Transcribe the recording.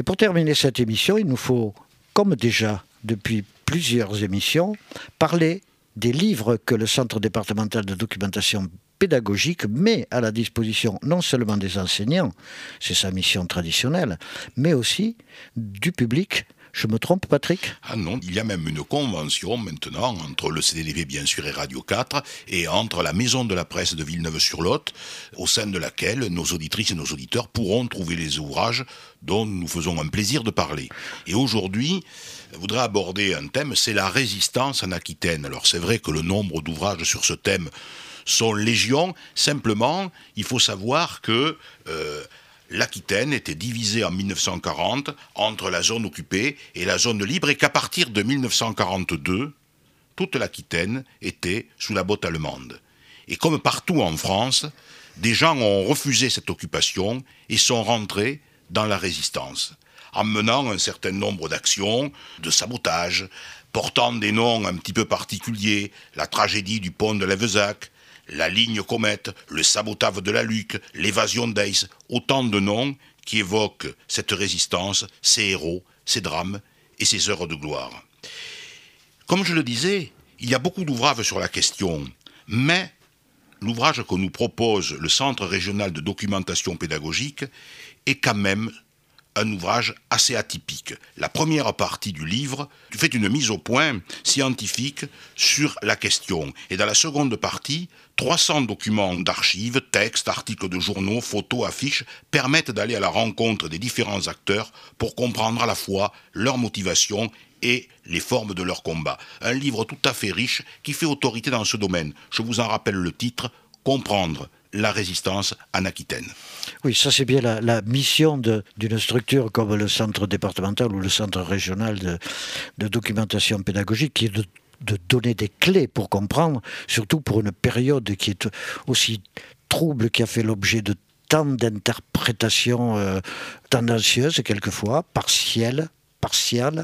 Et pour terminer cette émission, il nous faut, comme déjà depuis plusieurs émissions, parler des livres que le Centre départemental de documentation pédagogique met à la disposition non seulement des enseignants, c'est sa mission traditionnelle, mais aussi du public je me trompe, Patrick? Ah non, il y a même une convention maintenant entre le CDDV, bien sûr, et Radio 4, et entre la Maison de la Presse de Villeneuve-sur-Lot, au sein de laquelle nos auditrices et nos auditeurs pourront trouver les ouvrages dont nous faisons un plaisir de parler. Et aujourd'hui, je voudrais aborder un thème, c'est la résistance en Aquitaine. Alors c'est vrai que le nombre d'ouvrages sur ce thème sont légion, simplement, il faut savoir que... Euh, l'Aquitaine était divisée en 1940 entre la zone occupée et la zone libre et qu'à partir de 1942, toute l'Aquitaine était sous la botte allemande. Et comme partout en France, des gens ont refusé cette occupation et sont rentrés dans la résistance, en menant un certain nombre d'actions, de sabotage, portant des noms un petit peu particuliers, la tragédie du pont de Lévezac, la ligne comète, le sabotage de la Luc, l'évasion d'Ace, autant de noms qui évoquent cette résistance, ces héros, ces drames et ces heures de gloire. Comme je le disais, il y a beaucoup d'ouvrages sur la question, mais l'ouvrage que nous propose le Centre régional de documentation pédagogique est quand même un ouvrage assez atypique. La première partie du livre fait une mise au point scientifique sur la question. Et dans la seconde partie, 300 documents d'archives, textes, articles de journaux, photos, affiches permettent d'aller à la rencontre des différents acteurs pour comprendre à la fois leur motivation et les formes de leur combat. Un livre tout à fait riche qui fait autorité dans ce domaine. Je vous en rappelle le titre, Comprendre la résistance en Aquitaine. Oui, ça c'est bien la, mission d'une structure comme le centre départemental ou le centre régional de, documentation pédagogique, qui est de, donner des clés pour comprendre, surtout pour une période qui est aussi trouble, qui a fait l'objet de tant d'interprétations euh, tendancieuses quelquefois, partielles, partiales,